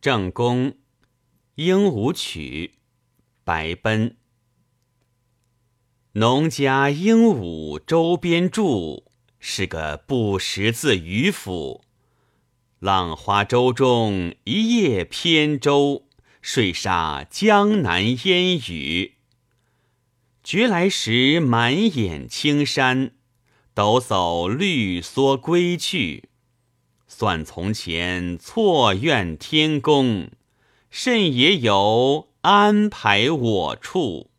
正宫，鹦鹉曲，白奔。农家鹦鹉周边住，是个不识字渔夫。浪花舟中一叶扁舟，睡煞江南烟雨。觉来时满眼青山，抖擞绿蓑归去。算从前错怨天公，甚也有安排我处。